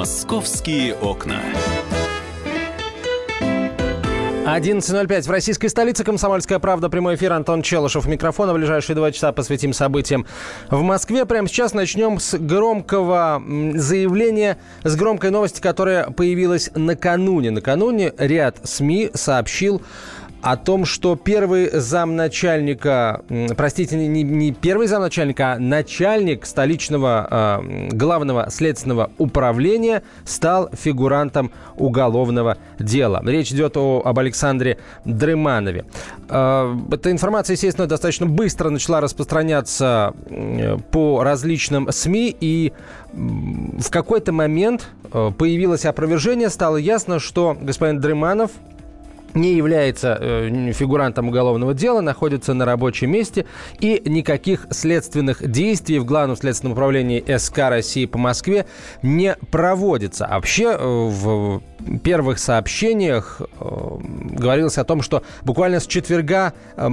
Московские окна. 11.05 в российской столице. Комсомольская правда. Прямой эфир. Антон Челышев. Микрофона. Ближайшие два часа посвятим событиям в Москве. Прямо сейчас начнем с громкого заявления, с громкой новости, которая появилась накануне. Накануне ряд СМИ сообщил о том, что первый замначальника, простите, не, не первый замначальника, а начальник столичного э, главного следственного управления стал фигурантом уголовного дела. Речь идет о, об Александре Дрыманове. Э, эта информация, естественно, достаточно быстро начала распространяться по различным СМИ, и в какой-то момент э, появилось опровержение, стало ясно, что господин Дрыманов не является э, фигурантом уголовного дела, находится на рабочем месте и никаких следственных действий в Главном следственном управлении СК России по Москве не проводится. А вообще э, в первых сообщениях э, говорилось о том, что буквально с четверга, э,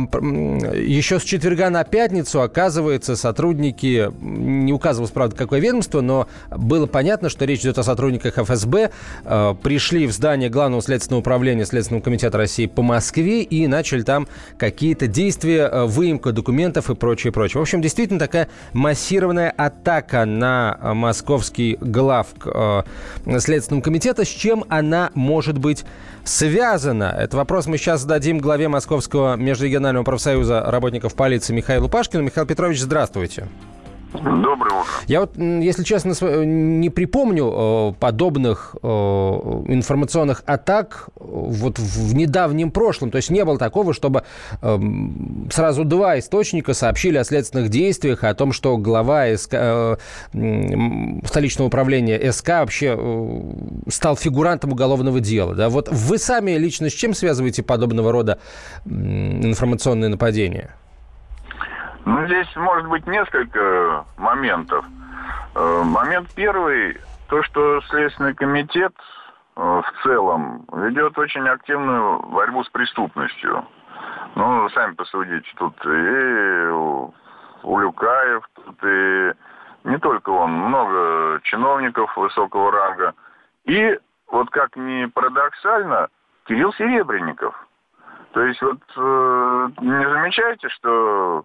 еще с четверга на пятницу, оказывается, сотрудники, не указывалось, правда, какое ведомство, но было понятно, что речь идет о сотрудниках ФСБ, э, пришли в здание Главного следственного управления Следственного комитета России по Москве и начали там какие-то действия, выемка документов и прочее, прочее. В общем, действительно такая массированная атака на московский глав Следственного комитета, с чем она может быть связана? Это вопрос мы сейчас зададим главе Московского межрегионального профсоюза работников полиции Михаилу Пашкину. Михаил Петрович, здравствуйте. Доброе утро. Я вот, если честно, не припомню э, подобных э, информационных атак вот в недавнем прошлом. То есть не было такого, чтобы эм, сразу два источника сообщили о следственных действиях, о том, что глава СК, э, столичного управления СК вообще стал фигурантом уголовного дела. Да? Вот вы сами лично с чем связываете подобного рода информационные нападения? Ну, здесь может быть несколько моментов. Э, момент первый, то, что Следственный комитет э, в целом ведет очень активную борьбу с преступностью. Ну, сами посудите, тут и Улюкаев, тут и не только он, много чиновников высокого ранга. И, вот как ни парадоксально, Кирилл Серебренников. То есть вот э, не замечаете, что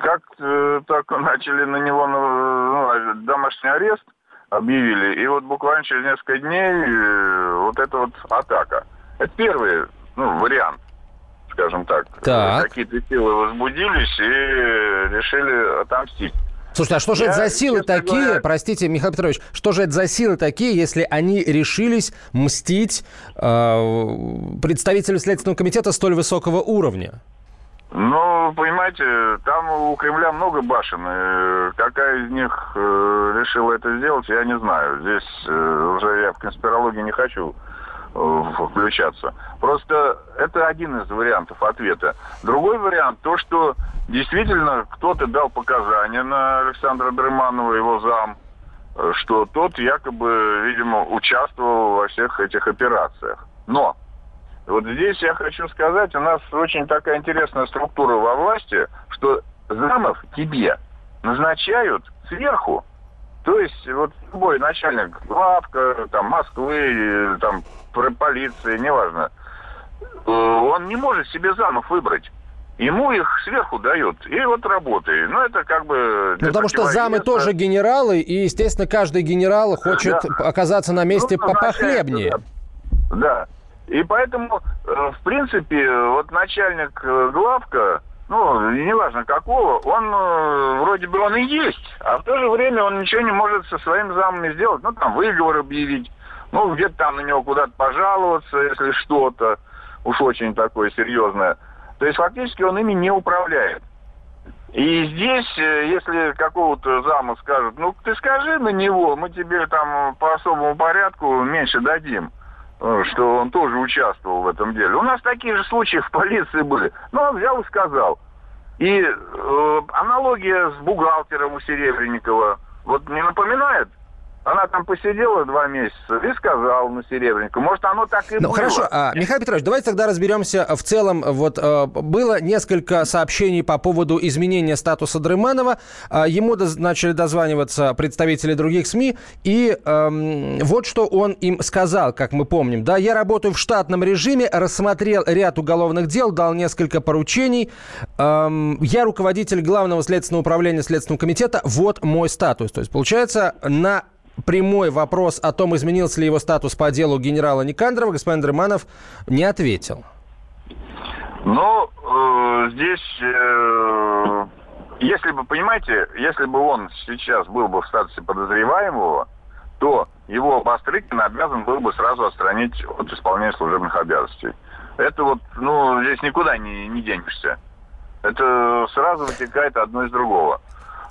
как э, только начали на него ну, домашний арест объявили, и вот буквально через несколько дней э, вот эта вот атака. Это первый ну, вариант, скажем так. так. Какие-то силы возбудились и решили отомстить. Слушайте, а что же Я, это за силы такие, говоря... простите, Михаил Петрович, что же это за силы такие, если они решились мстить э, представителю Следственного комитета столь высокого уровня? Ну, понимаете, там у Кремля много башен. Какая из них э, решила это сделать, я не знаю. Здесь э, уже я в конспирологии не хочу э, включаться. Просто это один из вариантов ответа. Другой вариант, то, что действительно кто-то дал показания на Александра Дрыманова, его зам, что тот якобы, видимо, участвовал во всех этих операциях. Но вот здесь я хочу сказать, у нас очень такая интересная структура во власти, что замов тебе назначают сверху. То есть вот любой начальник главка, там, Москвы, там, полиции, неважно, э, он не может себе замов выбрать. Ему их сверху дают. И вот работай. Ну, это как бы... Ну, потому что замы тоже генералы, и, естественно, каждый генерал хочет да. оказаться на месте ну, попохлебнее. Да. да. И поэтому, э, в принципе, вот начальник э, главка, ну, неважно какого, он э, вроде бы он и есть, а в то же время он ничего не может со своими замами сделать. Ну, там, выговор объявить, ну, где-то там на него куда-то пожаловаться, если что-то уж очень такое серьезное. То есть, фактически, он ими не управляет. И здесь, если какого-то зама скажут, ну, ты скажи на него, мы тебе там по особому порядку меньше дадим. Э, что он тоже участвовал в этом деле. У нас такие же случаи в полиции были. Ну, он взял и сказал. И э, аналогия с бухгалтером у Серебренникова вот не напоминает? Она там посидела два месяца и сказала на Серебреннику. Может, оно так и ну, было. Хорошо, а, Михаил Петрович, давайте тогда разберемся в целом. Вот э, было несколько сообщений по поводу изменения статуса Дрыманова. Э, ему доз, начали дозваниваться представители других СМИ. И э, вот что он им сказал, как мы помним. Да, я работаю в штатном режиме, рассмотрел ряд уголовных дел, дал несколько поручений. Э, я руководитель Главного следственного управления Следственного комитета. Вот мой статус. То есть, получается, на прямой вопрос о том, изменился ли его статус по делу генерала Никандрова, господин Дрыманов не ответил. Ну, э, здесь, э, если бы, понимаете, если бы он сейчас был бы в статусе подозреваемого, то его Бастрыкин обязан был бы сразу отстранить от исполнения служебных обязанностей. Это вот, ну, здесь никуда не, не денешься. Это сразу вытекает одно из другого.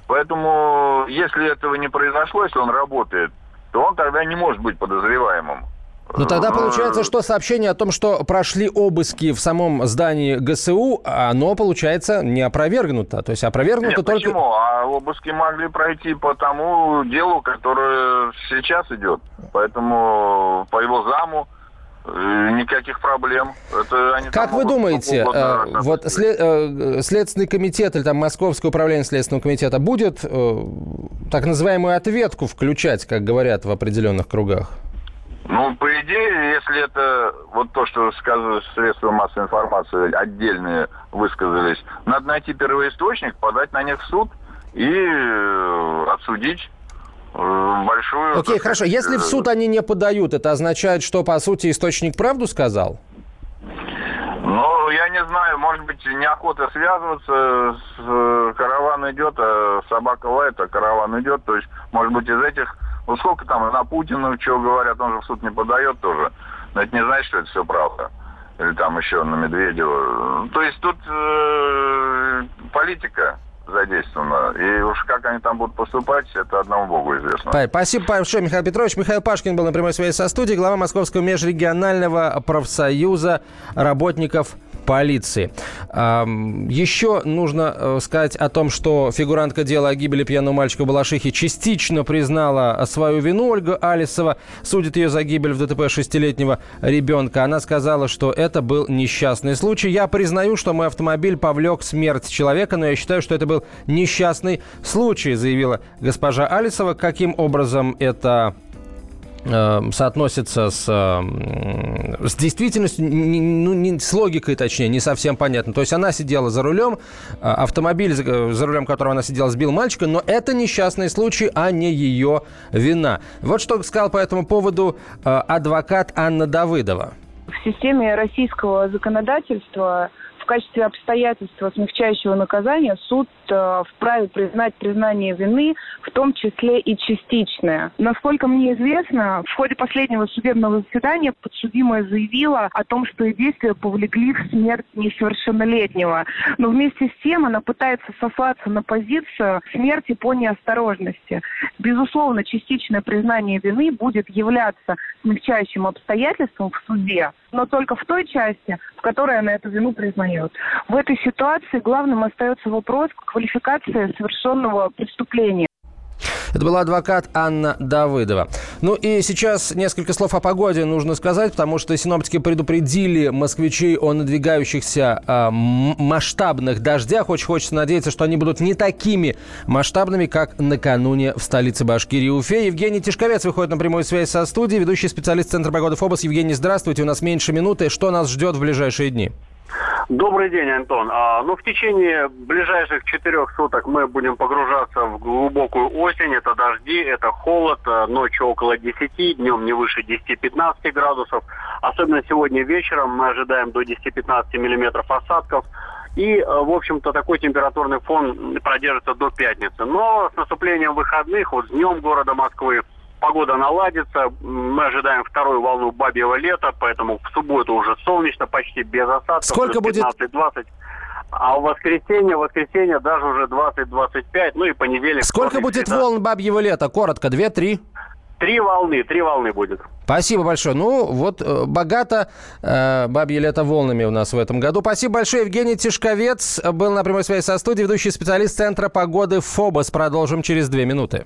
Поэтому, если этого не произошло, если он работает, то он тогда не может быть подозреваемым. Но тогда получается, что сообщение о том, что прошли обыски в самом здании ГСУ, оно, получается, не опровергнуто. То есть опровергнуто Нет, только... почему? А обыски могли пройти по тому делу, которое сейчас идет. Поэтому по его заму Э, никаких проблем. Это они как вы думаете, э, вот след, э, Следственный комитет или там Московское управление Следственного комитета будет э, так называемую ответку включать, как говорят в определенных кругах? Ну, по идее, если это вот то, что сказывают средства массовой информации, отдельные высказались, надо найти первоисточник, подать на них в суд и э, отсудить Э, большую... Окей, хорошо. Если в суд они не подают, это означает, что, по сути, источник правду сказал? Ну, я не знаю, может быть, неохота связываться, с, э, караван идет, а собака лает, а караван идет. То есть, может быть, из этих... Ну, сколько там на Путина, что говорят, он же в суд не подает тоже. Но это не значит, что это все правда. Или там еще на Медведева. То есть тут э, политика задействовано. И уж как они там будут поступать, это одному богу известно. Спасибо большое, Михаил Петрович. Михаил Пашкин был на прямой связи со студией, глава Московского межрегионального профсоюза работников полиции. Еще нужно э, сказать о том, что фигурантка дела о гибели пьяного мальчика в Балашихе частично признала свою вину. Ольга Алисова судит ее за гибель в ДТП шестилетнего ребенка. Она сказала, что это был несчастный случай. Я признаю, что мой автомобиль повлек смерть человека, но я считаю, что это был несчастный случай, заявила госпожа Алисова. Каким образом это Э, соотносится с, э, с действительностью, ну, не, с логикой, точнее, не совсем понятно. То есть она сидела за рулем, э, автомобиль, за рулем которого она сидела, сбил мальчика, но это несчастный случай, а не ее вина. Вот что сказал по этому поводу адвокат Анна Давыдова. В системе российского законодательства в качестве обстоятельства смягчающего наказания суд э, вправе признать признание вины, в том числе и частичное. Насколько мне известно, в ходе последнего судебного заседания подсудимая заявила о том, что ее действия повлекли в смерть несовершеннолетнего. Но вместе с тем она пытается сослаться на позицию смерти по неосторожности. Безусловно, частичное признание вины будет являться смягчающим обстоятельством в суде, но только в той части, в которой она эту вину признает. В этой ситуации главным остается вопрос квалификации совершенного преступления. Это была адвокат Анна Давыдова. Ну и сейчас несколько слов о погоде нужно сказать, потому что синоптики предупредили москвичей о надвигающихся э, масштабных дождях. Очень хочется надеяться, что они будут не такими масштабными, как накануне в столице Башкирии Уфе. Евгений Тишковец выходит на прямую связь со студией, ведущий специалист Центра погоды ФОБОС. Евгений, здравствуйте. У нас меньше минуты. Что нас ждет в ближайшие дни? Добрый день, Антон. А, ну, в течение ближайших четырех суток мы будем погружаться в глубокую осень. Это дожди, это холод, а, ночью около 10, днем не выше 10-15 градусов. Особенно сегодня вечером мы ожидаем до 10-15 миллиметров осадков. И, а, в общем-то, такой температурный фон продержится до пятницы. Но с наступлением выходных, вот с днем города Москвы, погода наладится. Мы ожидаем вторую волну бабьего лета, поэтому в субботу уже солнечно, почти без осадков. Сколько будет? 15-20. А в воскресенье, в воскресенье даже уже 20-25, ну и понедельник. Сколько будет волн бабьего лета? Коротко, две-три? Три волны, три волны будет. Спасибо большое. Ну, вот э, богато э, бабье лето волнами у нас в этом году. Спасибо большое. Евгений Тишковец был на прямой связи со студией, ведущий специалист Центра погоды ФОБОС. Продолжим через две минуты.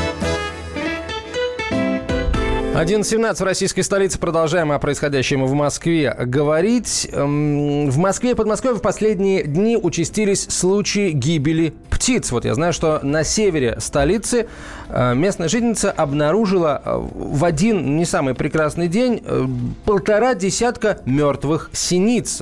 11.17 в российской столице. Продолжаем о происходящем в Москве говорить. Эм, в Москве и Подмосковье в последние дни участились случаи гибели птиц. Вот я знаю, что на севере столицы э, местная жительница обнаружила э, в один не самый прекрасный день э, полтора десятка мертвых синиц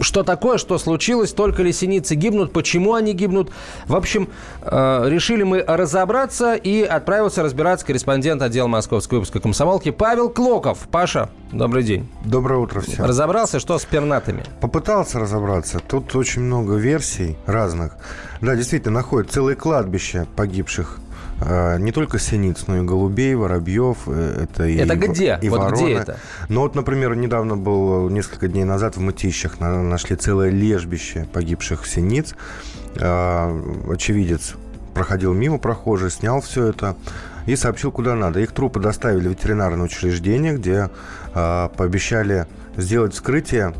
что такое, что случилось, только ли синицы гибнут, почему они гибнут. В общем, э, решили мы разобраться и отправился разбираться корреспондент отдела московской выпуска комсомолки Павел Клоков. Паша, добрый день. Доброе утро всем. Разобрался, что с пернатыми? Попытался разобраться. Тут очень много версий разных. Да, действительно, находят целые кладбища погибших не только синиц, но и голубей, воробьев. Э, это, и, это где? И вот вороны. где это? Ну вот, например, недавно был, несколько дней назад в Мытищах нашли целое лежбище погибших синиц. А, очевидец проходил мимо прохожий, снял все это и сообщил, куда надо. Их трупы доставили в ветеринарное учреждение, где а, пообещали сделать вскрытие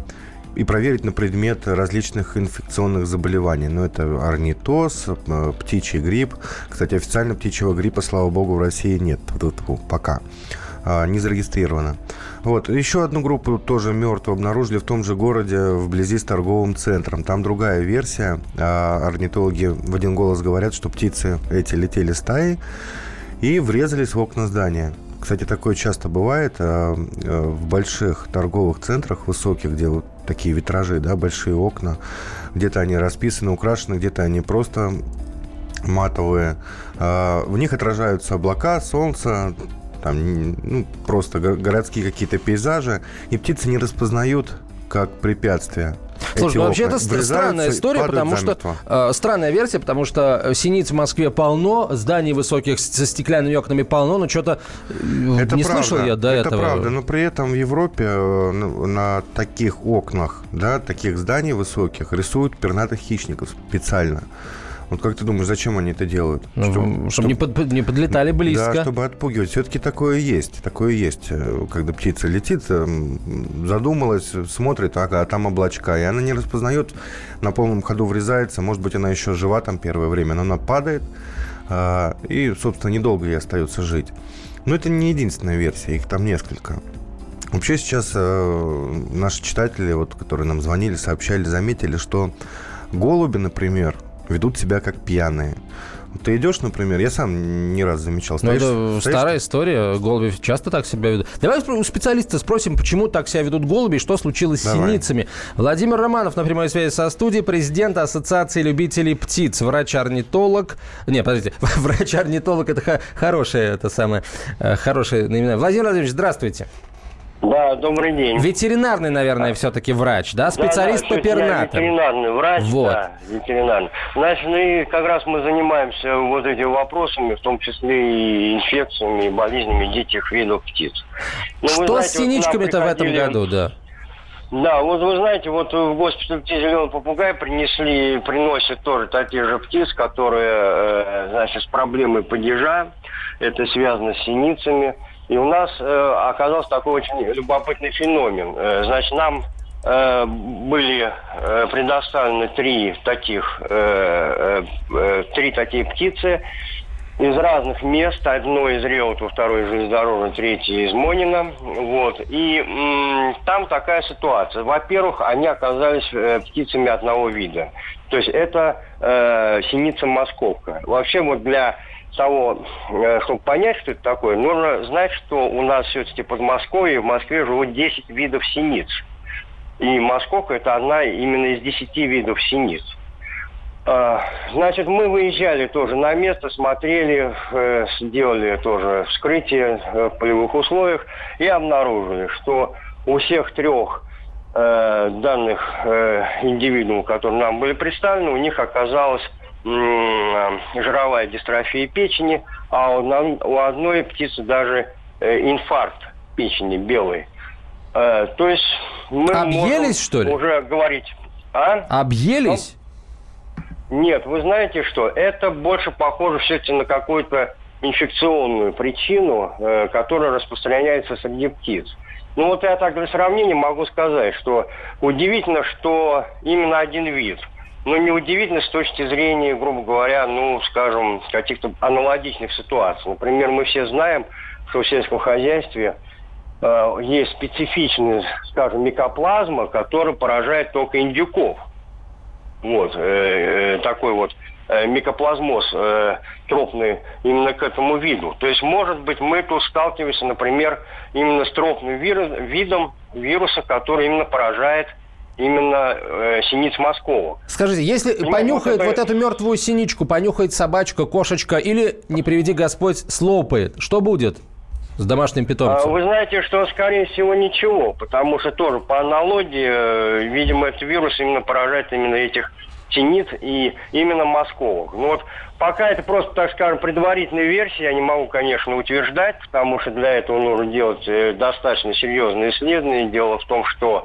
и проверить на предмет различных инфекционных заболеваний. Ну, это орнитоз, э, птичий грипп. Кстати, официально птичьего гриппа, слава богу, в России нет пока. А, не зарегистрировано. Вот. Еще одну группу тоже мертвую обнаружили в том же городе, вблизи с торговым центром. Там другая версия. А, орнитологи в один голос говорят, что птицы эти летели стаей и врезались в окна здания. Кстати, такое часто бывает а, в больших торговых центрах высоких, где вот такие витражи, да, большие окна. Где-то они расписаны, украшены, где-то они просто матовые. А, в них отражаются облака, солнце, там, ну, просто городские какие-то пейзажи, и птицы не распознают как препятствие. Слушай, ну вообще это странная история, потому что э, странная версия, потому что э, синиц в Москве полно, зданий высоких со стеклянными окнами полно, но что-то э, это не правда, слышал я до это этого. Это правда, но при этом в Европе э, на таких окнах, да, таких зданий высоких рисуют пернатых хищников специально. Вот как ты думаешь, зачем они это делают? Ну, чтобы, чтобы не, под, не подлетали близко. Да, чтобы отпугивать. Все-таки такое есть. Такое есть. Э, когда птица летит, эм, задумалась, смотрит, ага, а там облачка. И она не распознает, на полном ходу врезается. Может быть, она еще жива там первое время, но она падает. А, и, собственно, недолго ей остается жить. Но это не единственная версия, их там несколько. Вообще сейчас э, наши читатели, вот, которые нам звонили, сообщали, заметили, что голуби, например, ведут себя как пьяные. Ты идешь, например, я сам не раз замечал. Ну, стоишь, это стоишь, старая история. Голуби часто так себя ведут. Давай у специалиста спросим, почему так себя ведут голуби и что случилось Давай. с синицами. Владимир Романов на прямой связи со студией, президент Ассоциации любителей птиц, врач-орнитолог. Не, подождите, врач-орнитолог это хорошее, это самое, э, хорошее наименование. Владимир Владимирович, здравствуйте. Да, добрый день. Ветеринарный, наверное, все-таки врач, да? Специалист да, да, по пернатым. ветеринарный врач, вот. да, ветеринарный. Значит, ну и как раз мы занимаемся вот этими вопросами, в том числе и инфекциями, и болезнями диких видов птиц. Но, Что знаете, с синичками-то вот в этом году, да? Да, вот вы знаете, вот в госпиталь птиц зеленый попугай принесли, приносят тоже такие же птиц, которые, э, значит, с проблемой падежа. Это связано с синицами. И у нас э, оказался такой очень любопытный феномен. Э, значит, нам э, были э, предоставлены три таких, э, э, э, три такие птицы из разных мест. Одно из Реутова, второе из железнодорожного, третье из Монина. Вот. И м- там такая ситуация. Во-первых, они оказались э, птицами одного вида. То есть это э, синица-московка. Вообще вот для того, э, чтобы понять, что это такое, нужно знать, что у нас все-таки Подмосковье, в Москве живут 10 видов синиц. И московка – это одна именно из 10 видов синиц. А, значит, мы выезжали тоже на место, смотрели, э, сделали тоже вскрытие э, в полевых условиях и обнаружили, что у всех трех данных индивидуумов, которые нам были представлены, у них оказалась жировая дистрофия печени, а у одной птицы даже инфаркт печени белый. То есть мы Объелись, что ли? уже говорить... А? Объелись? Нет, вы знаете что, это больше похоже все-таки на какую-то инфекционную причину, э, которая распространяется среди птиц. Ну вот я так для сравнения могу сказать, что удивительно, что именно один вид. Но неудивительно с точки зрения, грубо говоря, ну, скажем, каких-то аналогичных ситуаций. Например, мы все знаем, что в сельском хозяйстве э, есть специфичная, скажем, микоплазма, которая поражает только индюков. Вот, э, э, такой вот э, микоплазмоз э, тропный именно к этому виду. То есть, может быть, мы тут сталкиваемся, например, именно с тропным вирус, видом вируса, который именно поражает именно э, синиц московок. Скажите, если Понимаете, понюхает вот, это... вот эту мертвую синичку, понюхает собачка, кошечка, или, не приведи Господь, слопает, что будет? с домашним питомцем? А, вы знаете, что, скорее всего, ничего, потому что тоже по аналогии, э, видимо, этот вирус именно поражает именно этих синиц и именно московок. Ну вот пока это просто, так скажем, предварительная версия, я не могу, конечно, утверждать, потому что для этого нужно делать э, достаточно серьезные исследования. Дело в том, что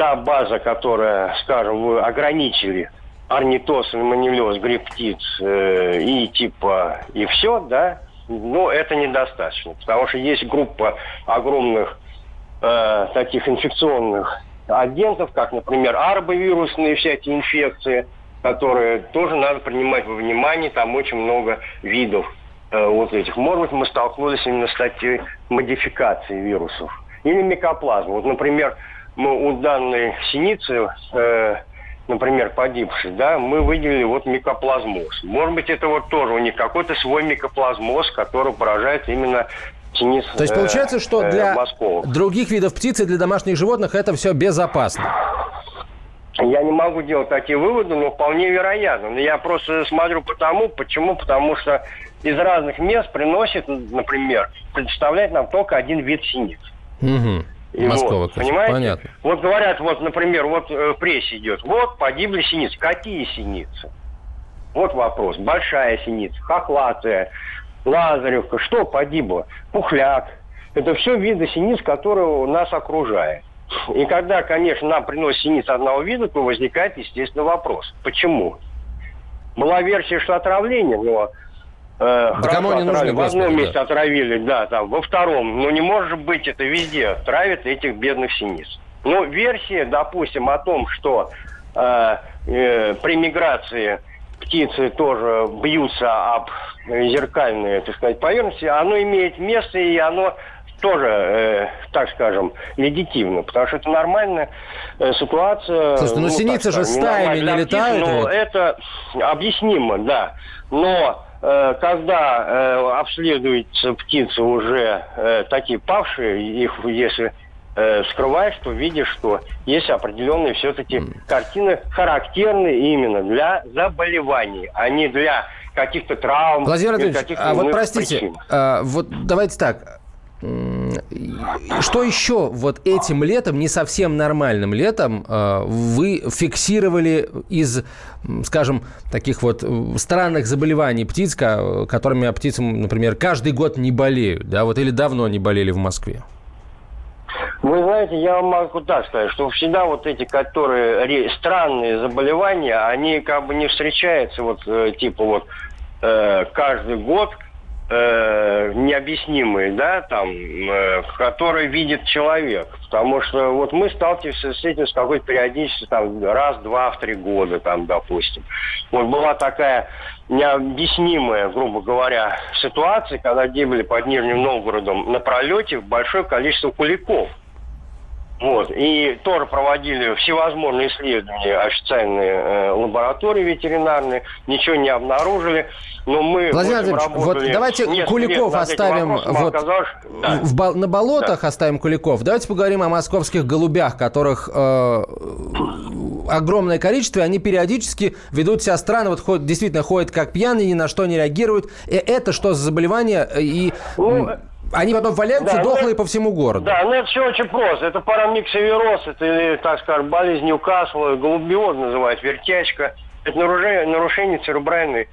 та база, которая, скажем, вы ограничили орнитоз, манилез, гриб птиц э, и типа и все, да, но это недостаточно, потому что есть группа огромных э, таких инфекционных агентов, как, например, арбовирусные всякие инфекции, которые тоже надо принимать во внимание. Там очень много видов э, вот этих. Может быть, мы столкнулись именно с статьей модификации вирусов. Или микоплазма. Вот, например, мы у данной синицы, э, например, погибшей, да, мы выделили вот микоплазмоз. Может быть, это вот тоже у них какой-то свой микоплазмоз, который поражает именно Тенис, То есть получается, что э, для Москву. других видов птиц и для домашних животных это все безопасно? Я не могу делать такие выводы, но вполне вероятно. Я просто смотрю по тому, почему, потому что из разных мест приносит, например, предоставляет нам только один вид синиц. Угу. Москва, вот, понимаете? Понятно. Вот говорят, вот, например, вот э, в прессе идет, вот погибли синицы. Какие синицы? Вот вопрос. Большая синица, хохлатая, Лазаревка, что погибло? Пухляк. Это все виды синиц, которые нас окружают. И когда, конечно, нам приносят синиц одного вида, то возникает, естественно, вопрос. Почему? Была версия, что отравление, но Э, да кому не нужны, В одном месте да. отравили, да, там, во втором. Но не может быть это везде. Травят этих бедных синиц. Ну, версия, допустим, о том, что э, э, при миграции птицы тоже бьются об зеркальные, так сказать, поверхности, оно имеет место, и оно тоже, э, так скажем, легитимно, потому что это нормальная э, ситуация. Слушайте, ну, ну синицы же стаями не летают. Но вот. это объяснимо, да. Но когда э, обследуются птицы уже э, такие павшие, их если э, скрываешь, то видишь, что есть определенные все-таки картины, характерные именно для заболеваний, а не для каких-то травм. Владимир Анатольевич, а вот простите, а, вот давайте так, что еще вот этим летом, не совсем нормальным летом, а, вы фиксировали из, скажем, таких вот странных заболеваний птиц, которыми птицы, например, каждый год не болеют, да, вот или давно не болели в Москве? Вы знаете, я вам могу так сказать, что всегда вот эти, которые странные заболевания, они как бы не встречаются вот э, типа вот э, каждый год, э, необъяснимые, да, там, э, которые видит человек. Потому что вот мы сталкиваемся с этим с какой-то периодичностью, там, раз, два, в три года, там, допустим. Вот была такая необъяснимая, грубо говоря, ситуация, когда гибли под Нижним Новгородом на пролете большое количество куликов. Вот. И тоже проводили всевозможные исследования, официальные э, лаборатории ветеринарные, ничего не обнаружили. Но мы Владимир Владимирович, вот давайте Куликов оставим вот да. в, на болотах да. оставим Куликов. Давайте поговорим о московских голубях, которых э, огромное количество, и они периодически ведут себя странно, вот ходят, действительно ходят как пьяные, ни на что не реагируют. И это что за заболевание? И Ну, они потом валяются да, дохлые ну, по всему городу. Да, ну это все очень просто. Это парамиксовироз, это, или, так скажем, болезнь Ньюкасла, голубиоз называют, вертячка. Это нарушение, нарушение церебральной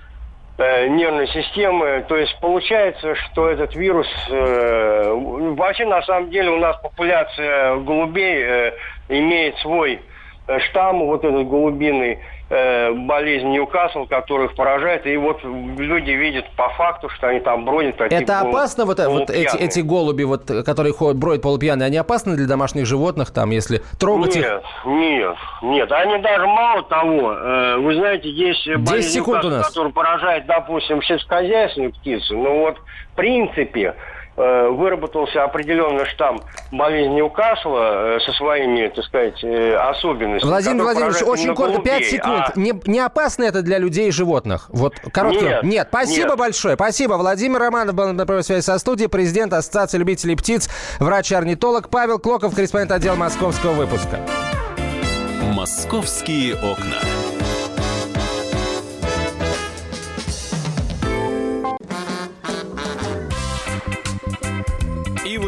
э, нервной системы. То есть получается, что этот вирус... э, вообще, на самом деле, у нас популяция голубей э, имеет свой э, штамм, вот этот голубиный, э, болезнь Ньюкасл, которых поражает. И вот люди видят по факту, что они там бродят. такие Это опасно, вот, э, вот эти, эти голуби, вот, которые ходят, бродят полупьяные, они опасны для домашних животных, там, если трогать их? Нет, нет, нет. Они даже мало того, э, вы знаете, есть болезнь, нас. которая поражает, допустим, сельскохозяйственные птицы. Но вот в принципе выработался определенный штамм болезни Ньюкасла э, со своими, так сказать, э, особенностями. Владимир Владимирович, очень коротко, 5 голубей. секунд. А Не, не опасно это для людей и животных? Вот короткий. Нет, спасибо нет. большое. Спасибо. Владимир Романов был на прямой связи со студией, президент Ассоциации любителей птиц, врач-орнитолог Павел Клоков, корреспондент отдела московского выпуска. «Московские окна».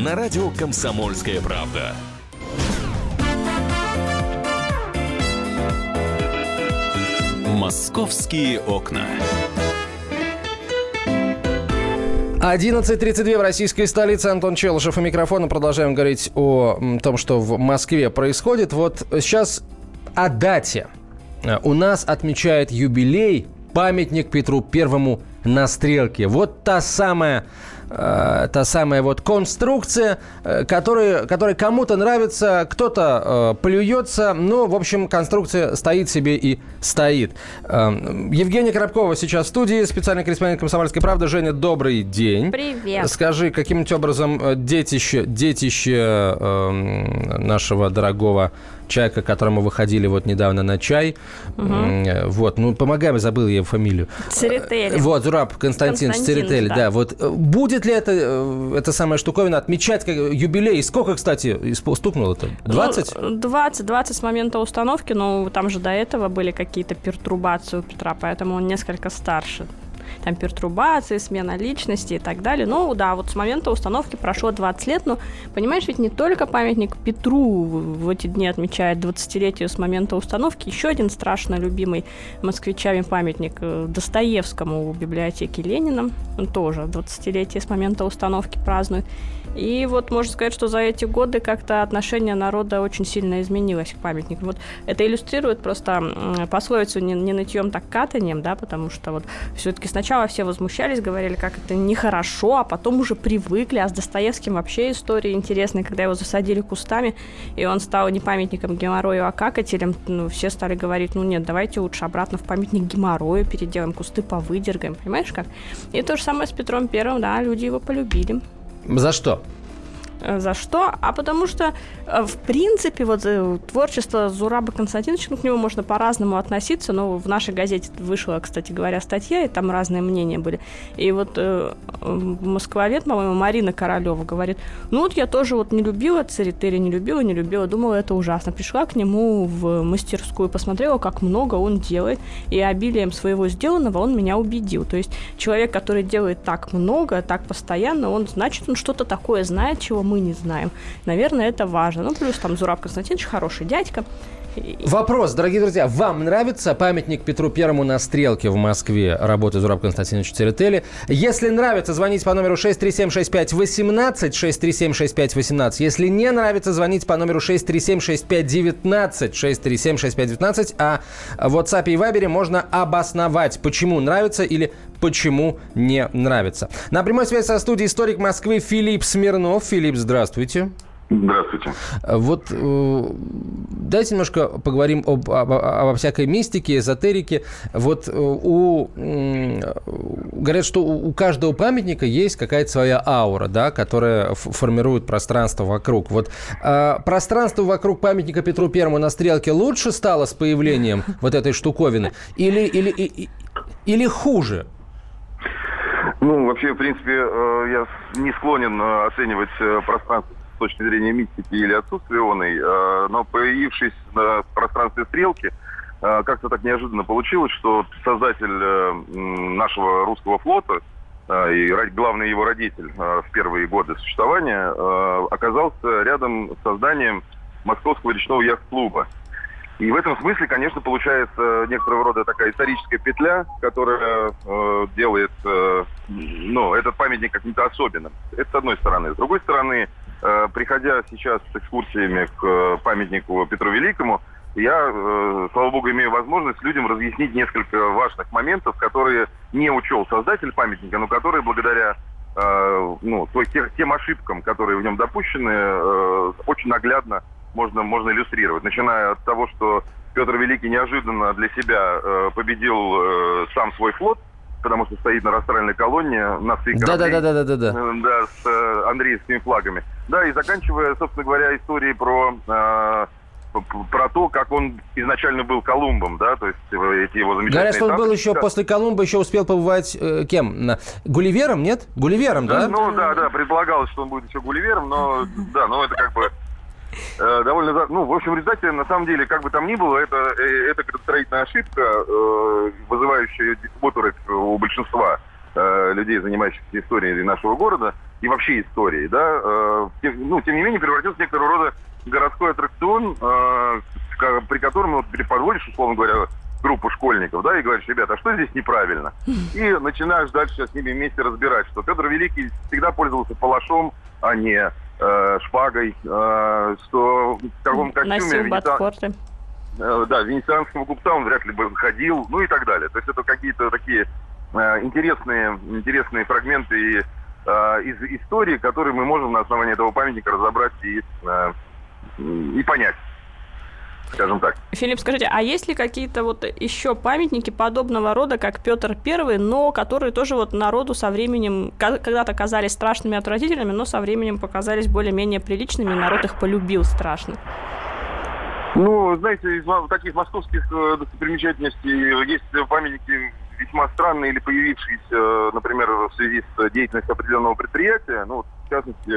на радио «Комсомольская правда». «Московские окна». 11.32 в российской столице. Антон Челышев у микрофона. Продолжаем говорить о том, что в Москве происходит. Вот сейчас о дате. Э, У нас отмечает юбилей памятник Петру Первому на Стрелке. Вот та самая э, та самая вот конструкция, э, которая, которая кому-то нравится, кто-то э, плюется, но, в общем, конструкция стоит себе и стоит. Э, Евгения Коробкова сейчас в студии, специальный корреспондент «Комсомольской правды». Женя, добрый день. Привет. Скажи, каким-нибудь образом э, детище, детище э, нашего дорогого человека, к которому выходили вот недавно на чай, э, вот, ну, помогаем, забыл я его фамилию. Церетели. Вот, Зураб Константин Константин, Церетели, да. да. Вот э, будет ли это, э, эта самая штуковина отмечать как, юбилей? Сколько, кстати, стукнуло это? 20? Ну, 20, 20 с момента установки, но там же до этого были какие-то пертурбации у Петра, поэтому он несколько старше. Там пертурбации, смена личности и так далее. Ну да, вот с момента установки прошло 20 лет, но понимаешь, ведь не только памятник Петру в эти дни отмечает 20-летие с момента установки, еще один страшно любимый москвичами памятник э, Достоевскому у библиотеки Ленина, он тоже 20-летие с момента установки празднует. И вот можно сказать, что за эти годы как-то отношение народа очень сильно изменилось к памятнику. Вот это иллюстрирует просто пословицу не, не нытьем, так катанием, да, потому что вот все-таки сначала все возмущались, говорили, как это нехорошо, а потом уже привыкли, а с Достоевским вообще история интересная, когда его засадили кустами, и он стал не памятником геморрою, а какателем, ну, все стали говорить, ну нет, давайте лучше обратно в памятник геморрою переделаем, кусты повыдергаем, понимаешь как? И то же самое с Петром Первым, да, люди его полюбили. За что? Э, За что? А потому что, э, в принципе, вот э, творчество Зураба Константиновича, ну, к нему можно по-разному относиться, но в нашей газете вышла, кстати говоря, статья, и там разные мнения были. И вот э, москвовед, по-моему, Марина Королева говорит, ну вот я тоже вот не любила Церетели, не любила, не любила, думала, это ужасно. Пришла к нему в мастерскую, посмотрела, как много он делает, и обилием своего сделанного он меня убедил. То есть человек, который делает так много, так постоянно, он, значит, он что-то такое знает, чего мы не знаем. Наверное, это важно. Ну, плюс там Зураб Константинович хороший дядька. Вопрос, дорогие друзья, вам нравится памятник Петру Первому на Стрелке в Москве, работы Зураб Константиновича Церетели? Если нравится, звоните по номеру 6376518, 6376518. Если не нравится, звоните по номеру 6376519, 6376519. А в WhatsApp и Viber можно обосновать, почему нравится или почему не нравится. На прямой связи со студией историк Москвы Филипп Смирнов. Филипп, здравствуйте. Здравствуйте. Вот э, давайте немножко поговорим об, об, обо всякой мистике, эзотерике. Вот э, у говорят, что у каждого памятника есть какая-то своя аура, да, которая формирует пространство вокруг. Вот э, пространство вокруг памятника Петру Первому на стрелке лучше стало с появлением вот этой штуковины, или или или, или хуже? Ну, вообще, в принципе, я не склонен оценивать пространство точки зрения мистики или отсутствия оной, э, но появившись на пространстве стрелки, э, как-то так неожиданно получилось, что создатель э, нашего русского флота и главный его родитель в первые годы существования оказался рядом с созданием Московского речного яхт-клуба. И в этом смысле, конечно, получается некоторого рода такая историческая петля, которая э, делает э, ну, этот памятник каким-то особенным. Это с одной стороны. С другой стороны, Э, приходя сейчас с экскурсиями к э, памятнику Петру Великому, я, э, слава богу, имею возможность людям разъяснить несколько важных моментов, которые не учел создатель памятника, но которые благодаря ну, тем ошибкам, которые в нем допущены, очень наглядно можно, можно иллюстрировать. Начиная от того, что Петр Великий неожиданно для себя победил сам свой флот, потому что стоит на растральной колонне на да, да, да, да, да, да, да, с э, андреевскими флагами. Да, и заканчивая, собственно говоря, историей про э, про то, как он изначально был Колумбом, да, то есть эти его замечательные... Говорят, что он был еще да. после Колумба, еще успел побывать э, кем? Гулливером, нет? Гулливером, да? да? Ну, да, да, предполагалось, что он будет еще Гулливером, но, да, но это как бы Э, довольно... Ну, в общем, в результате, на самом деле, как бы там ни было, это, э, это градостроительная ошибка, э, вызывающая оторопь у большинства людей, занимающихся историей нашего города и вообще историей, да, ну, тем не менее, превратился в некоторого рода городской аттракцион, при котором вот, подводишь, условно говоря, группу школьников, да, и говоришь, ребята, а что здесь неправильно? И начинаешь дальше с ними вместе разбирать, что Петр Великий всегда пользовался палашом, а не э, шпагой, э, что в каком костюме... Носил ботфорты. Э, да, венецианского купца он вряд ли бы ходил, ну и так далее. То есть это какие-то такие э, интересные, интересные фрагменты э, из истории, которые мы можем на основании этого памятника разобрать и, э, и понять скажем так. Филипп, скажите, а есть ли какие-то вот еще памятники подобного рода, как Петр Первый, но которые тоже вот народу со временем, когда-то казались страшными отвратительными, но со временем показались более-менее приличными, и народ их полюбил страшно? Ну, знаете, из таких московских э, достопримечательностей есть памятники весьма странные или появившиеся, например, в связи с деятельностью определенного предприятия. Ну, в частности,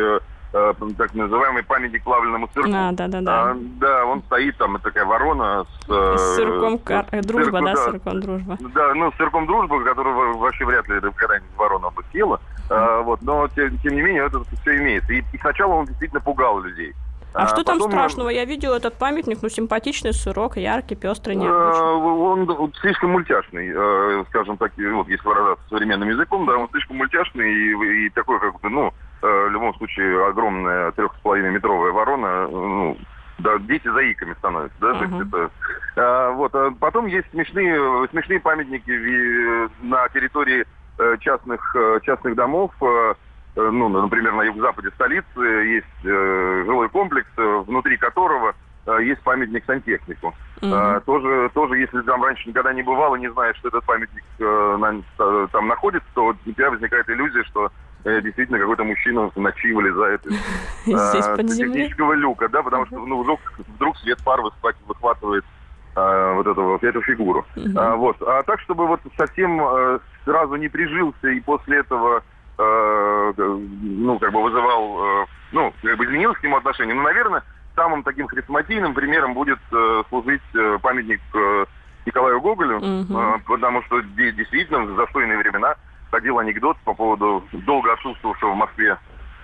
э, э, так называемый памятник плавленному цирку. А, да, да, да. А, да, он стоит там, такая ворона с... Э, с сырком кар... с, дружба, цирку, да, да, сырком дружба. Да, ну, с сырком дружба, которого вообще вряд ли когда-нибудь ворона бы съела. А, вот, но, тем, тем не менее, это все имеется. И, и сначала он действительно пугал людей. А, а что там страшного? Я видел этот памятник, ну, симпатичный сырок, яркий, пестрый, необычный. Он, слишком мультяшный, э, скажем так, вот если выражаться современным языком, да, он слишком мультяшный и, и такой, как бы, ну, э, в любом случае, огромная трех с половиной метровая ворона, ну, да, дети заиками становятся, да, uh-huh. это... А, вот, а потом есть смешные, смешные памятники на территории частных, частных домов, Э, ну, например, на юго-западе столицы есть э, жилой комплекс, э, внутри которого э, есть памятник сантехнику. Mm-hmm. Э, тоже, тоже, если там раньше никогда не бывало, не знаешь, что этот памятник э, там находится, то у тебя возникает иллюзия, что э, действительно какой-то мужчина ночи вылезает из э, технического люка, да, потому что ну, вдруг, вдруг свет фар выхватывает э, вот эту, эту фигуру. А, вот. а так, чтобы вот совсем э, сразу не прижился и после этого Э, ну, как бы вызывал, э, ну, как бы изменилось к нему отношение. Ну, наверное, самым таким хрестоматийным примером будет э, служить э, памятник э, Николаю Гоголю, угу. э, потому что действительно в застойные времена ходил анекдот по поводу долго отсутствовавшего в Москве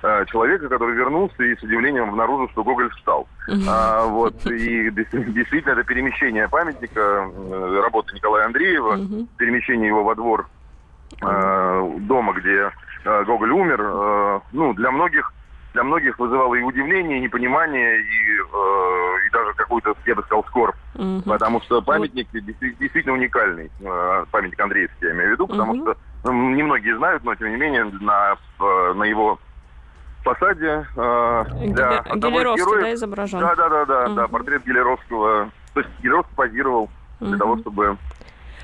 э, человека, который вернулся и с удивлением обнаружил, что Гоголь встал. А, вот, и действительно это перемещение памятника, э, работы Николая Андреева, перемещение его во двор э, дома, где Э, Гоголь умер, э, ну, для многих для многих вызывало и удивление, и непонимание, и, э, и даже какую-то, я бы сказал, скорбь. Угу. Потому что памятник действительно уникальный. Памятник Андреевский, я имею в виду, потому угу. что ну, немногие знают, но тем не менее на, на его фасаде э, для Гелеровский, героев. да, изображен? Да, да, да, да, да, Мгм. портрет Гелеровского. То есть Гелеровский позировал для Мгм. того, чтобы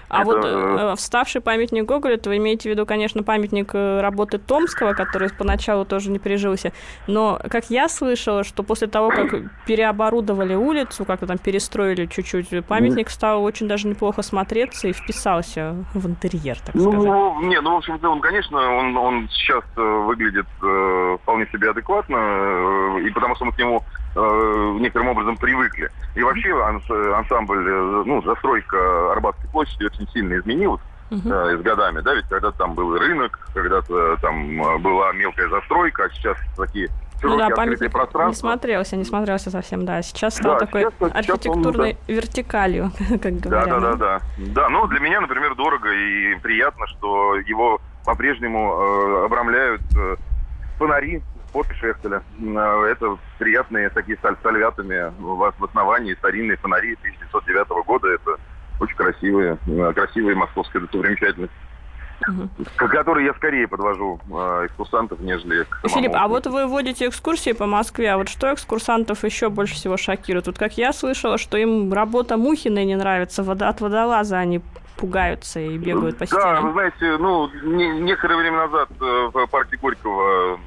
А Это, вот э, э, вставший памятник Гоголя, это вы имеете в виду, конечно, памятник э, работы Томского, который поначалу тоже не прижился. Но, как я слышала, что после того, как переоборудовали улицу, как-то там перестроили чуть-чуть, памятник стал очень даже неплохо смотреться и вписался в интерьер, так сказать. Ну, не, ну, в общем-то, он, конечно, он, он сейчас э, выглядит э, вполне себе адекватно, э, и потому что мы к нему э, некоторым образом привыкли. И вообще анс- ансамбль, э, ну, застройка Арбатской площади очень сильно изменилась э, с годами, да, ведь когда-то там был рынок, когда-то там э, была мелкая застройка, а сейчас такие Ну широкие да, открытые памятник не смотрелся, не смотрелся совсем, да. Сейчас стал Да, такой сейчас- сейчас он, архитектурной вертикалью, как Да, говорят. да, да, да. Да, ну для меня, например, дорого и приятно, что его по-прежнему э, обрамляют э, фонари от Шехтеля. Э, Это приятные такие с сальвятами в основании, старинные фонари 1909 года. Это очень красивые, э, красивые московские достопримечательности. К которой я скорее подвожу э, экскурсантов, нежели к самому. Филипп, а вот вы водите экскурсии по Москве, а вот что экскурсантов еще больше всего шокирует? Вот как я слышала, что им работа Мухиной не нравится, вода от водолаза они пугаются и бегают по Да, вы стенам. знаете, ну, не- некоторое время назад э, в парке Горького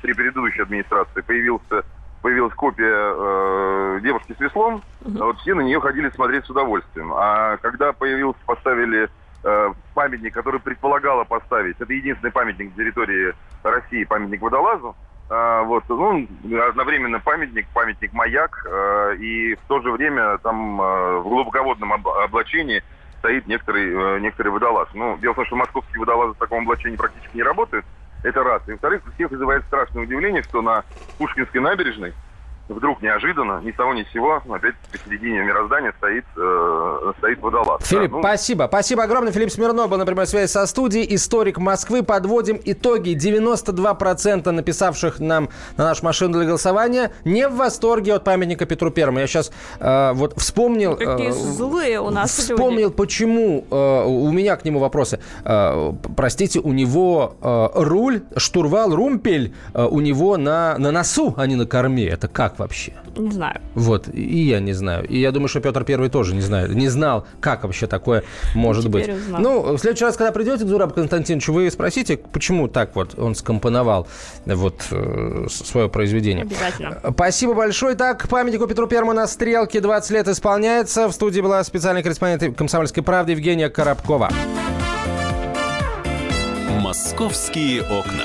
при предыдущей администрации появился, появилась копия э, девушки с веслом. А Вот все на нее ходили смотреть с удовольствием. А когда появился, поставили э, памятник, который предполагало поставить, это единственный памятник на территории России, памятник водолазу, а, вот, ну, одновременно памятник, памятник маяк, э, и в то же время там э, в глубоководном об- облачении стоит некоторый, э, некоторый водолаз. Ну, дело в том, что московские водолазы в таком облачении практически не работают. Это раз. И во-вторых, всех вызывает страшное удивление, что на Пушкинской набережной вдруг неожиданно, ни с того ни с сего, опять посередине мироздания стоит, э, стоит водолаз. Филипп, Да, ну, спасибо. Спасибо огромное. Филипп Смирнов был на прямой связи со студией. Историк Москвы. Подводим итоги. 92% написавших нам на нашу машину для голосования не в восторге от памятника Петру Первому. Я сейчас э, вот вспомнил... э, Какие злые у нас люди. Вспомнил, почему э, у меня к нему вопросы. Э, простите, у него э, руль, штурвал, румпель э, у него на, на носу, а не на корме. Это как вообще? Не знаю. Вот, и я не знаю. И я думаю, что Петр Первый тоже не знает, не знал, как вообще такое может Теперь быть. узнал. Ну, в следующий раз, когда придете к Зурабу Константиновичу, вы спросите, почему так вот он скомпоновал вот э, свое произведение. Обязательно. Спасибо большое. Так, памятнику Петру Первому на стрелке 20 лет исполняется. В студии была специальный корреспондент «Комсомольской правды» Евгения Коробкова. Московские окна.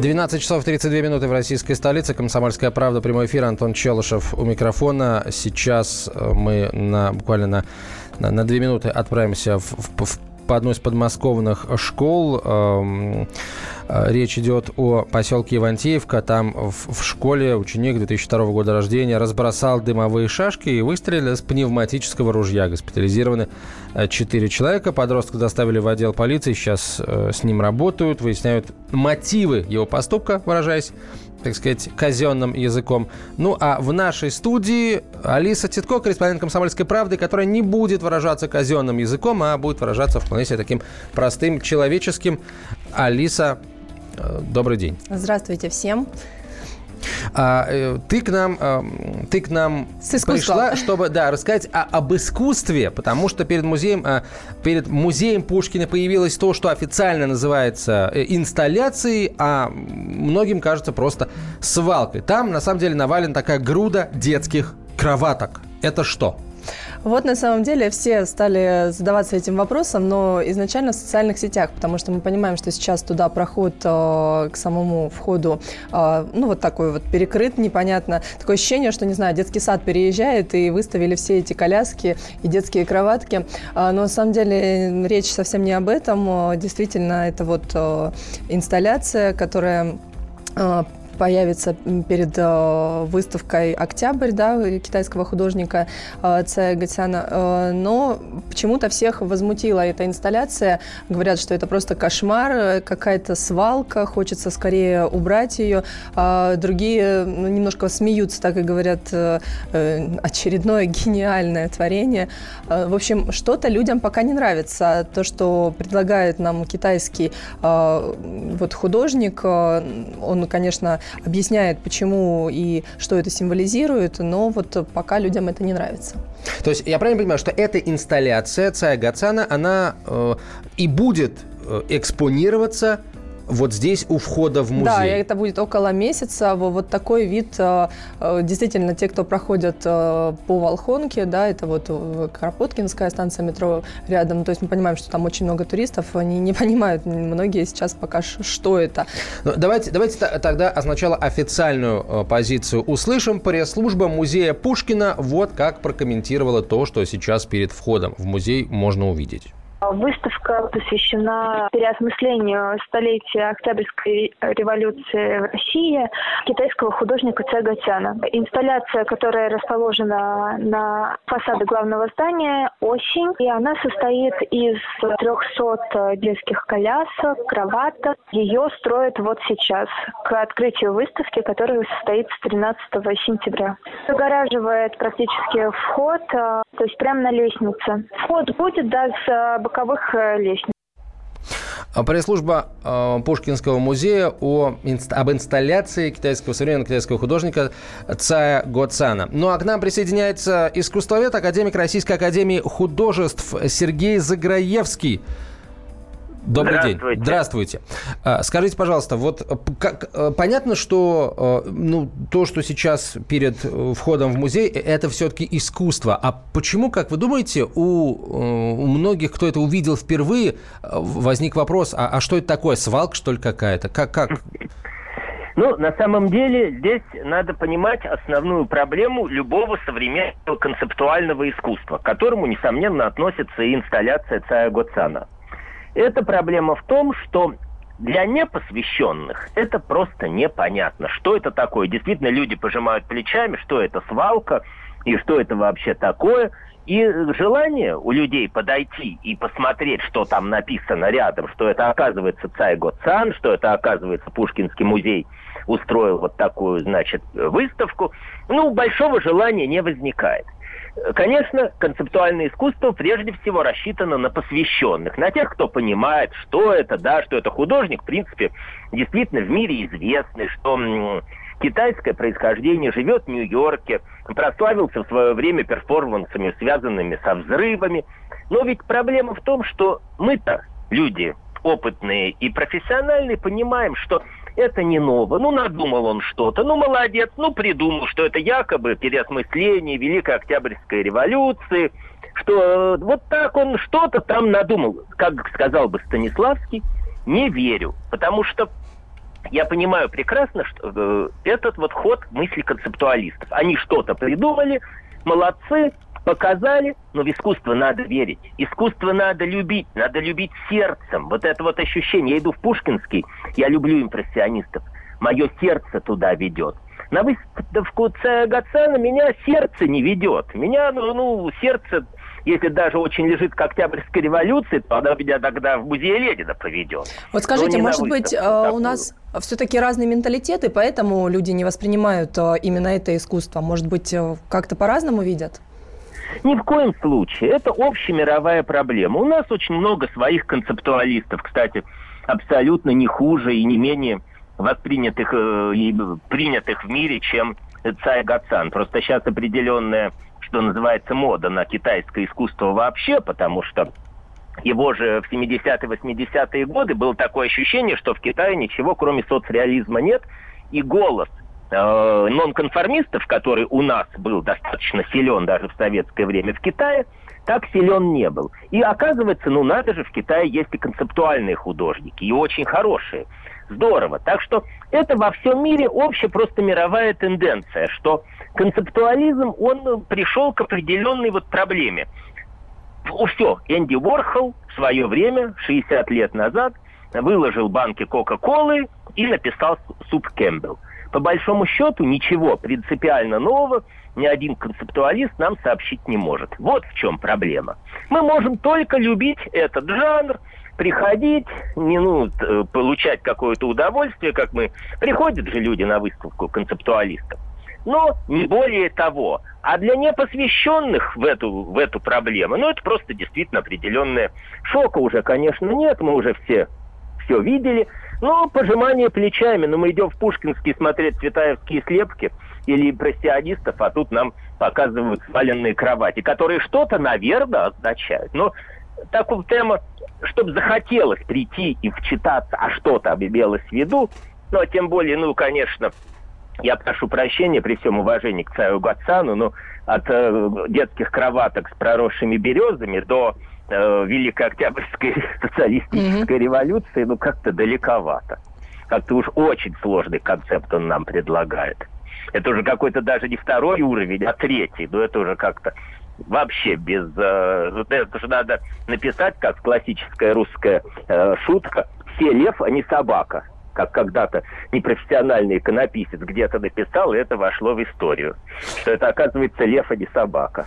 12 часов 32 минуты в российской столице. Комсомольская правда. Прямой эфир. Антон Челышев у микрофона. Сейчас э, мы на, буквально на, на, на 2 минуты отправимся в, в- в- по одной из подмосковных школ. Эм, э, Речь идет о поселке Ивантеевка. Там в, школе ученик 2002 года рождения разбросал дымовые шашки и выстрелил из пневматического ружья. Госпитализированы э, четыре человека. Подростка доставили в отдел полиции. Сейчас э, с ним работают, выясняют мотивы его поступка, выражаясь так сказать, казенным языком. Ну, а в нашей студии Алиса Титко, корреспондент «Комсомольской правды», которая не будет выражаться казенным языком, а будет выражаться вполне себе таким простым, человеческим. Алиса, э, добрый день. Здравствуйте всем. А, э, ты к нам, э, ты к нам пришла, чтобы, да, рассказать о- об искусстве, потому что перед музеем, э, перед музеем Пушкина появилось то, что официально называется э, инсталляцией, а многим кажется просто свалкой. Там, на самом деле, навалена такая груда детских кроваток. Это что? Вот на самом деле все стали задаваться этим вопросом, но изначально в социальных сетях, потому что мы понимаем, что сейчас туда проход э, к самому входу, э, ну вот такой вот перекрыт, непонятно. Такое ощущение, что, не знаю, детский сад переезжает и выставили все эти коляски и детские кроватки. Э, но на самом деле речь совсем не об этом. Э, действительно, это вот э, инсталляция, которая э, появится перед э, выставкой «Октябрь» да, китайского художника э, Цая Гатяна. Э, но почему-то всех возмутила эта инсталляция. Говорят, что это просто кошмар, какая-то свалка, хочется скорее убрать ее. А другие ну, немножко смеются, так и говорят, очередное гениальное творение. В общем, что-то людям пока не нравится. То, что предлагает нам китайский вот художник, он, конечно, объясняет, почему и что это символизирует, но вот пока людям это не нравится. То есть я правильно понимаю, что эта инсталляция Цая Гацана, она э, и будет э, экспонироваться вот здесь у входа в музей. Да, это будет около месяца. Вот такой вид. Э, э, действительно, те, кто проходят э, по Волхонке, да, это вот Кропоткинская станция метро рядом. То есть мы понимаем, что там очень много туристов. Они не понимают, многие сейчас пока, что это. Ну, давайте, давайте тогда сначала официальную позицию услышим. Пресс-служба музея Пушкина вот как прокомментировала то, что сейчас перед входом в музей можно увидеть. Выставка посвящена переосмыслению столетия Октябрьской революции в России китайского художника Цэ Гатяна. Инсталляция, которая расположена на фасаде главного здания, осень, и она состоит из 300 детских колясок, кроваток. Ее строят вот сейчас, к открытию выставки, которая состоится 13 сентября. Загораживает практически вход, а, то есть прямо на лестнице. Вход будет, да, с боковых э, лестниц. А пресс-служба э, Пушкинского музея о, инст, об инсталляции китайского современного китайского художника Цая Гоцана. Ну а к нам присоединяется искусствовед, академик Российской академии художеств Сергей Заграевский. Добрый Здравствуйте. день. Здравствуйте. А, скажите, пожалуйста, вот как, э, понятно, что э, ну, то, что сейчас перед э, входом в музей, это все-таки искусство. А почему, как вы думаете, у, у многих, кто это увидел впервые, возник вопрос, а, а что это такое, свалка, что ли, какая-то? Как, как? Ну, на самом деле, здесь надо понимать основную проблему любого современного концептуального искусства, к которому, несомненно, относится и инсталляция Цая Гоцана – эта проблема в том, что для непосвященных это просто непонятно. Что это такое? Действительно, люди пожимают плечами, что это свалка и что это вообще такое. И желание у людей подойти и посмотреть, что там написано рядом, что это оказывается Цайго Цан, что это оказывается Пушкинский музей устроил вот такую, значит, выставку, ну, большого желания не возникает. Конечно, концептуальное искусство прежде всего рассчитано на посвященных, на тех, кто понимает, что это, да, что это художник, в принципе, действительно в мире известный, что китайское происхождение, живет в Нью-Йорке, прославился в свое время перформансами, связанными со взрывами. Но ведь проблема в том, что мы-то, люди опытные и профессиональные, понимаем, что это не ново. Ну, надумал он что-то. Ну, молодец. Ну, придумал, что это якобы переосмысление Великой Октябрьской революции. Что э, вот так он что-то там надумал. Как сказал бы Станиславский, не верю. Потому что я понимаю прекрасно, что э, этот вот ход мысли концептуалистов. Они что-то придумали, молодцы, показали, но в искусство надо верить. Искусство надо любить, надо любить сердцем. Вот это вот ощущение. Я иду в Пушкинский, я люблю импрессионистов. Мое сердце туда ведет. На выставку Гацена меня сердце не ведет. Меня, ну, ну, сердце, если даже очень лежит к Октябрьской революции, то она меня тогда в музей Ленина поведет. Вот скажите, может быть, такую. у нас все-таки разные менталитеты, поэтому люди не воспринимают э, именно это искусство? Может быть, э, как-то по-разному видят? Ни в коем случае. Это общемировая проблема. У нас очень много своих концептуалистов, кстати, абсолютно не хуже и не менее воспринятых э, и принятых в мире, чем Цай Гацан. Просто сейчас определенная, что называется, мода на китайское искусство вообще, потому что его же в 70-е, 80-е годы было такое ощущение, что в Китае ничего, кроме соцреализма, нет, и голос э, нонконформистов, который у нас был достаточно силен даже в советское время в Китае, так силен не был. И оказывается, ну надо же, в Китае есть и концептуальные художники, и очень хорошие. Здорово. Так что это во всем мире общая просто мировая тенденция, что концептуализм, он пришел к определенной вот проблеме. Все, Энди Уорхол в свое время, 60 лет назад, выложил банки Кока-Колы и написал суп Кэмпбелл. По большому счету ничего принципиально нового ни один концептуалист нам сообщить не может. Вот в чем проблема. Мы можем только любить этот жанр, приходить, не, ну, получать какое-то удовольствие, как мы... Приходят же люди на выставку концептуалистов. Но не более того. А для непосвященных в эту, в эту проблему, ну, это просто действительно определенная... Шока уже, конечно, нет, мы уже все все видели. Ну, пожимание плечами. Но мы идем в Пушкинский смотреть цветаевские слепки или импрессионистов, а тут нам показывают сваленные кровати, которые что-то, наверное, означают. Но такая тема, чтобы захотелось прийти и вчитаться, а что-то имелось в виду, ну, а тем более, ну, конечно, я прошу прощения при всем уважении к Цаю Гацану, но от э, детских кроваток с проросшими березами до э, Великой Октябрьской социалистической mm-hmm. революции, ну, как-то далековато. Как-то уж очень сложный концепт он нам предлагает. Это уже какой-то даже не второй уровень, а третий. Ну, это уже как-то вообще без... Э, это же надо написать, как классическая русская э, шутка, «Все лев, а не собака» как когда-то непрофессиональный иконописец где-то написал, и это вошло в историю. Что это, оказывается, лев, а не собака.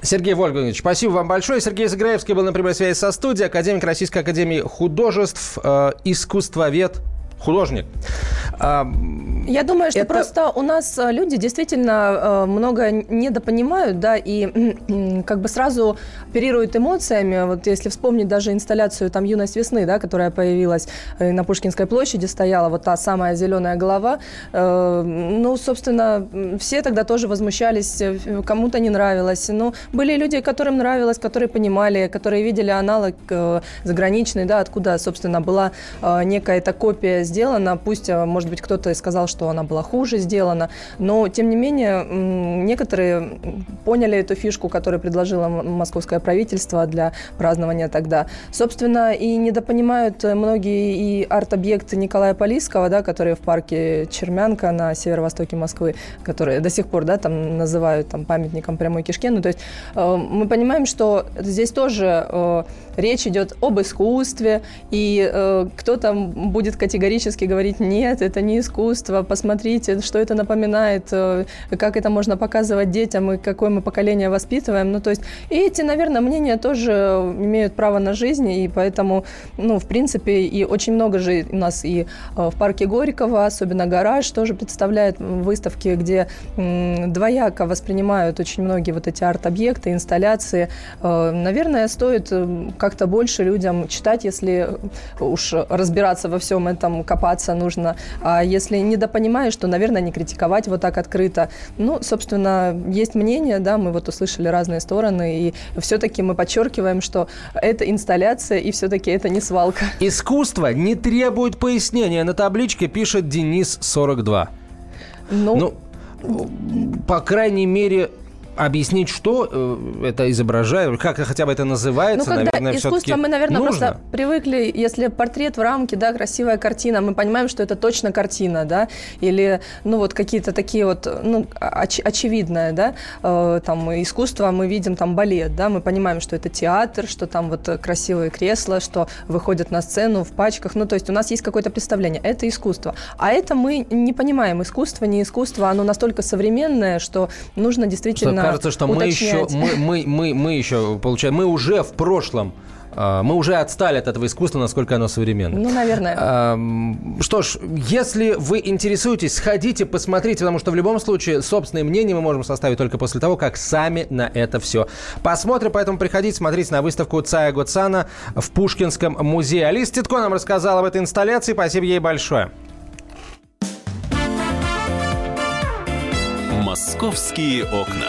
Сергей Вольгович, спасибо вам большое. Сергей Заграевский был на прямой связи со студией, академик Российской Академии Художеств, э, искусствовед, художник. Я думаю, что это... просто у нас э, люди действительно э, много недопонимают, да, и как бы сразу оперируют эмоциями. Вот если вспомнить даже инсталляцию там «Юность весны», да, которая появилась э, на Пушкинской площади, стояла вот та самая зеленая голова. Ну, собственно, все тогда тоже возмущались, кому-то не нравилось. Но были люди, которым нравилось, которые понимали, которые видели аналог заграничный, да, откуда, собственно, была некая эта копия сделана. Пусть, может быть, кто-то сказал, что она была хуже сделана, но, тем не менее, некоторые поняли эту фишку, которую предложило московское правительство для празднования тогда. Собственно, и недопонимают многие и арт-объекты Николая Полисского, да, которые в парке Чермянка на северо-востоке Москвы, которые до сих пор да, там называют там, памятником прямой кишки. Ну, то есть э, мы понимаем, что здесь тоже э, речь идет об искусстве, и э, кто-то будет категорически говорить, нет, это не искусство, посмотрите, что это напоминает, э, как это можно показывать детям и какое мы поколение воспитываем. Ну, то есть, и эти, наверное, мнения тоже имеют право на жизнь, и поэтому, ну, в принципе, и очень много же у нас и э, в парке Горького, особенно гараж, тоже представляет выставки, где двояко воспринимают очень многие вот эти арт-объекты, инсталляции. Э, наверное, стоит как-то больше людям читать, если уж разбираться во всем этом, копаться нужно. А если недопонимаешь, то, наверное, не критиковать вот так открыто. Ну, собственно, есть мнение, да, мы вот услышали разные стороны, и все-таки мы подчеркиваем, что это инсталляция, и все-таки это не свалка. Искусство не требует пояснения. На табличке пишет Денис 42. Ну, ну по крайней мере, объяснить, что э, это изображает, как хотя бы это называется, ну, когда наверное, искусство мы, наверное, нужно. просто привыкли, если портрет в рамке, да, красивая картина, мы понимаем, что это точно картина, да, или, ну, вот какие-то такие вот, ну, оч- очевидное, да, э, там, искусство, мы видим там балет, да, мы понимаем, что это театр, что там вот красивые кресла, что выходят на сцену в пачках, ну, то есть у нас есть какое-то представление, это искусство, а это мы не понимаем, искусство, не искусство, оно настолько современное, что нужно действительно кажется, что мы еще, мы, мы, мы, мы еще, получаем, мы уже в прошлом а, мы уже отстали от этого искусства, насколько оно современное. Ну, наверное. Что ж, если вы интересуетесь, сходите, посмотрите, потому что в любом случае собственное мнение мы можем составить только после того, как сами на это все посмотрим. Поэтому приходите смотреть на выставку Цая Гоцана в Пушкинском музее. Алиса Титко нам рассказала об этой инсталляции. Спасибо ей большое. Московские окна.